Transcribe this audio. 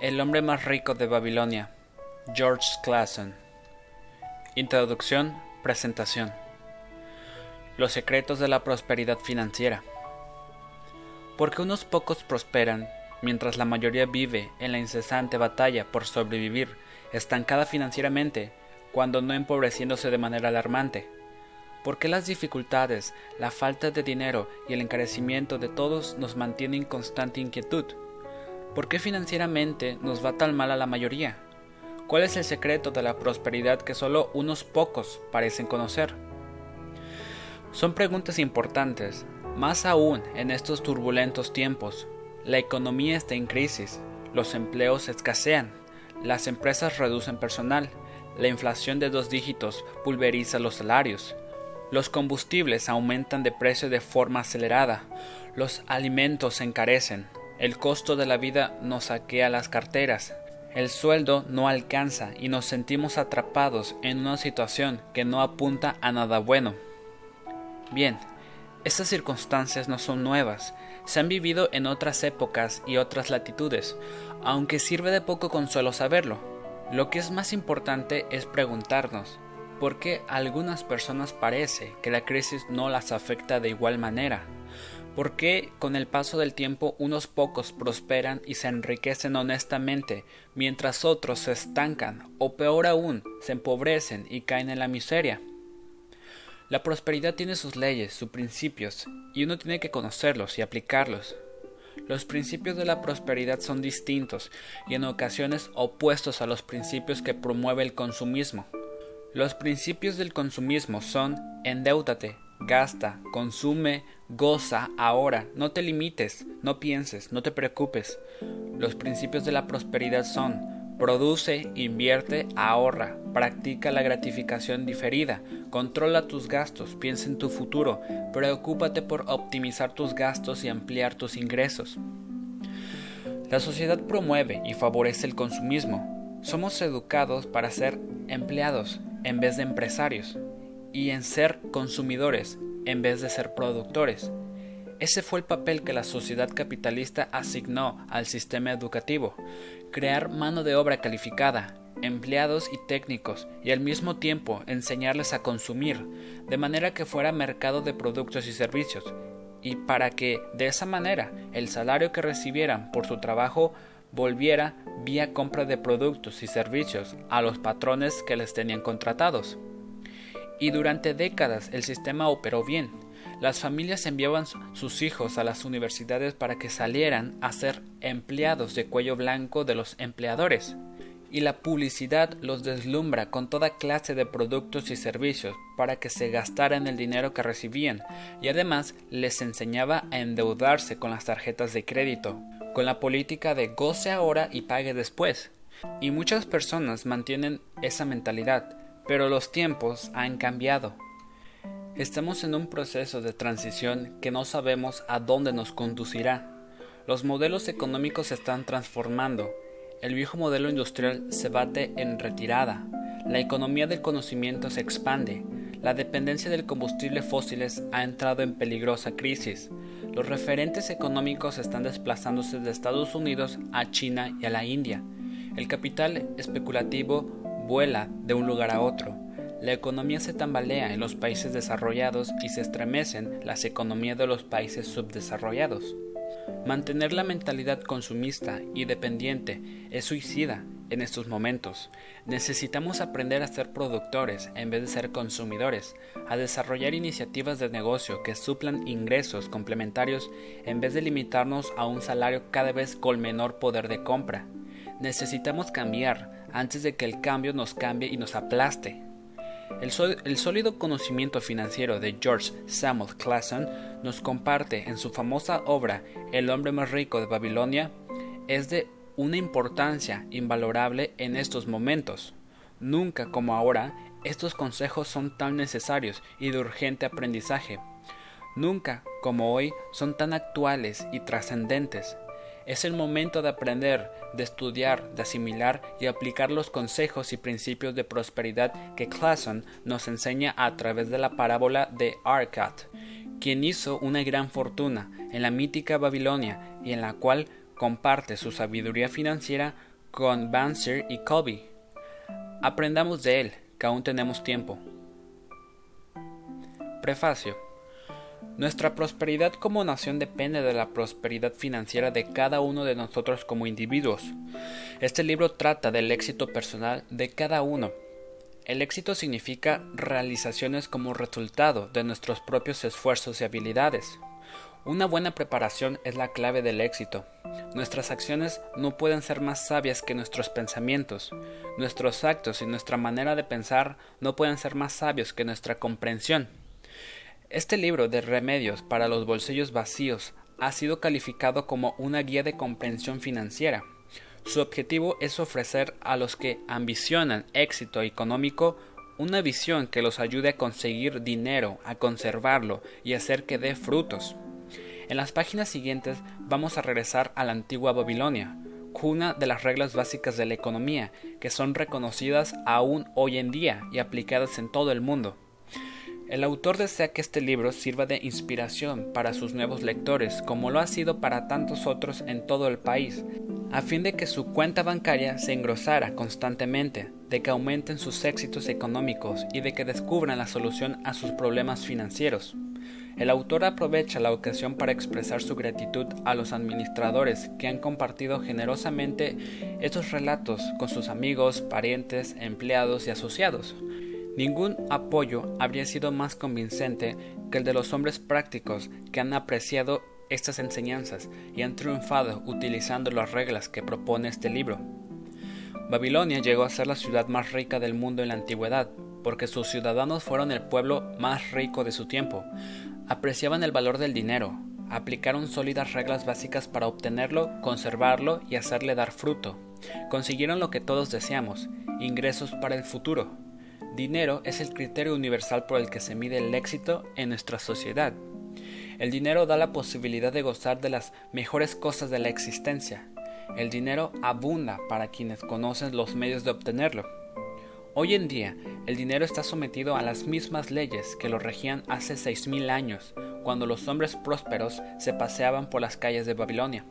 El hombre más rico de Babilonia, George Clason. Introducción, presentación. Los secretos de la prosperidad financiera. Porque unos pocos prosperan, mientras la mayoría vive en la incesante batalla por sobrevivir, estancada financieramente, cuando no empobreciéndose de manera alarmante. ¿Por qué las dificultades, la falta de dinero y el encarecimiento de todos nos mantienen en constante inquietud? ¿Por qué financieramente nos va tan mal a la mayoría? ¿Cuál es el secreto de la prosperidad que solo unos pocos parecen conocer? Son preguntas importantes, más aún en estos turbulentos tiempos. La economía está en crisis, los empleos escasean, las empresas reducen personal, la inflación de dos dígitos pulveriza los salarios, los combustibles aumentan de precio de forma acelerada, los alimentos se encarecen, el costo de la vida nos saquea las carteras. El sueldo no alcanza y nos sentimos atrapados en una situación que no apunta a nada bueno. Bien, estas circunstancias no son nuevas, se han vivido en otras épocas y otras latitudes, aunque sirve de poco consuelo saberlo. Lo que es más importante es preguntarnos, ¿por qué a algunas personas parece que la crisis no las afecta de igual manera? ¿Por qué con el paso del tiempo unos pocos prosperan y se enriquecen honestamente, mientras otros se estancan o peor aún, se empobrecen y caen en la miseria? La prosperidad tiene sus leyes, sus principios, y uno tiene que conocerlos y aplicarlos. Los principios de la prosperidad son distintos y en ocasiones opuestos a los principios que promueve el consumismo. Los principios del consumismo son endeúdate, Gasta, consume, goza ahora, no te limites, no pienses, no te preocupes. Los principios de la prosperidad son produce, invierte, ahorra, practica la gratificación diferida, controla tus gastos, piensa en tu futuro, preocúpate por optimizar tus gastos y ampliar tus ingresos. La sociedad promueve y favorece el consumismo. Somos educados para ser empleados en vez de empresarios y en ser consumidores en vez de ser productores. Ese fue el papel que la sociedad capitalista asignó al sistema educativo, crear mano de obra calificada, empleados y técnicos, y al mismo tiempo enseñarles a consumir, de manera que fuera mercado de productos y servicios, y para que de esa manera el salario que recibieran por su trabajo volviera vía compra de productos y servicios a los patrones que les tenían contratados y durante décadas el sistema operó bien. Las familias enviaban sus hijos a las universidades para que salieran a ser empleados de cuello blanco de los empleadores. Y la publicidad los deslumbra con toda clase de productos y servicios para que se gastaran el dinero que recibían y además les enseñaba a endeudarse con las tarjetas de crédito, con la política de goce ahora y pague después. Y muchas personas mantienen esa mentalidad, pero los tiempos han cambiado. Estamos en un proceso de transición que no sabemos a dónde nos conducirá. Los modelos económicos se están transformando. El viejo modelo industrial se bate en retirada. La economía del conocimiento se expande. La dependencia del combustible fósiles ha entrado en peligrosa crisis. Los referentes económicos están desplazándose de Estados Unidos a China y a la India. El capital especulativo vuela de un lugar a otro. La economía se tambalea en los países desarrollados y se estremecen las economías de los países subdesarrollados. Mantener la mentalidad consumista y dependiente es suicida en estos momentos. Necesitamos aprender a ser productores en vez de ser consumidores, a desarrollar iniciativas de negocio que suplan ingresos complementarios en vez de limitarnos a un salario cada vez con menor poder de compra. Necesitamos cambiar antes de que el cambio nos cambie y nos aplaste. El, sólido conocimiento financiero de George Samuel Clason nos comparte en su famosa obra El hombre más rico de Babilonia es de una importancia invalorable en estos momentos. Nunca como ahora estos consejos son tan necesarios y de urgente aprendizaje. Nunca como hoy son tan actuales y trascendentes. Es el momento de aprender, de estudiar, de asimilar y aplicar los consejos y principios de prosperidad que Clason nos enseña a través de la parábola de Arcat, quien hizo una gran fortuna en la mítica Babilonia y en la cual comparte su sabiduría financiera con Banzer y Colby. Aprendamos de él, que aún tenemos tiempo. Prefacio. Nuestra prosperidad como nación depende de la prosperidad financiera de cada uno de nosotros como individuos. Este libro trata del éxito personal de cada uno. El éxito significa realizaciones como resultado de nuestros propios esfuerzos y habilidades. Una buena preparación es la clave del éxito. Nuestras acciones no pueden ser más sabias que nuestros pensamientos. Nuestros actos y nuestra manera de pensar no pueden ser más sabios que nuestra comprensión. Este libro de remedios para los bolsillos vacíos ha sido calificado como una guía de comprensión financiera. Su objetivo es ofrecer a los que ambicionan éxito económico una visión que los ayude a conseguir dinero, a conservarlo y hacer que dé frutos. En las páginas siguientes vamos a regresar a la antigua Babilonia, cuna de las reglas básicas de la economía, que son reconocidas aún hoy en día y aplicadas en todo el mundo. El autor desea que este libro sirva de inspiración para sus nuevos lectores, como lo ha sido para tantos otros en todo el país, a fin de que su cuenta bancaria se engrosara constantemente, de que aumenten sus éxitos económicos y de que descubran la solución a sus problemas financieros. El autor aprovecha la ocasión para expresar su gratitud a los administradores que han compartido generosamente estos relatos con sus amigos, parientes, empleados y asociados. Ningún apoyo habría sido más convincente que el de los hombres prácticos que han apreciado estas enseñanzas y han triunfado utilizando las reglas que propone este libro. Babilonia llegó a ser la ciudad más rica del mundo en la antigüedad, porque sus ciudadanos fueron el pueblo más rico de su tiempo, apreciaban el valor del dinero, aplicaron sólidas reglas básicas para obtenerlo, conservarlo y hacerle dar fruto. Consiguieron lo que todos deseamos, ingresos para el futuro. Dinero es el criterio universal por el que se mide el éxito en nuestra sociedad. El dinero da la posibilidad de gozar de las mejores cosas de la existencia. El dinero abunda para quienes conocen los medios de obtenerlo. Hoy en día, el dinero está sometido a las mismas leyes que lo regían hace seis mil años, cuando los hombres prósperos se paseaban por las calles de Babilonia.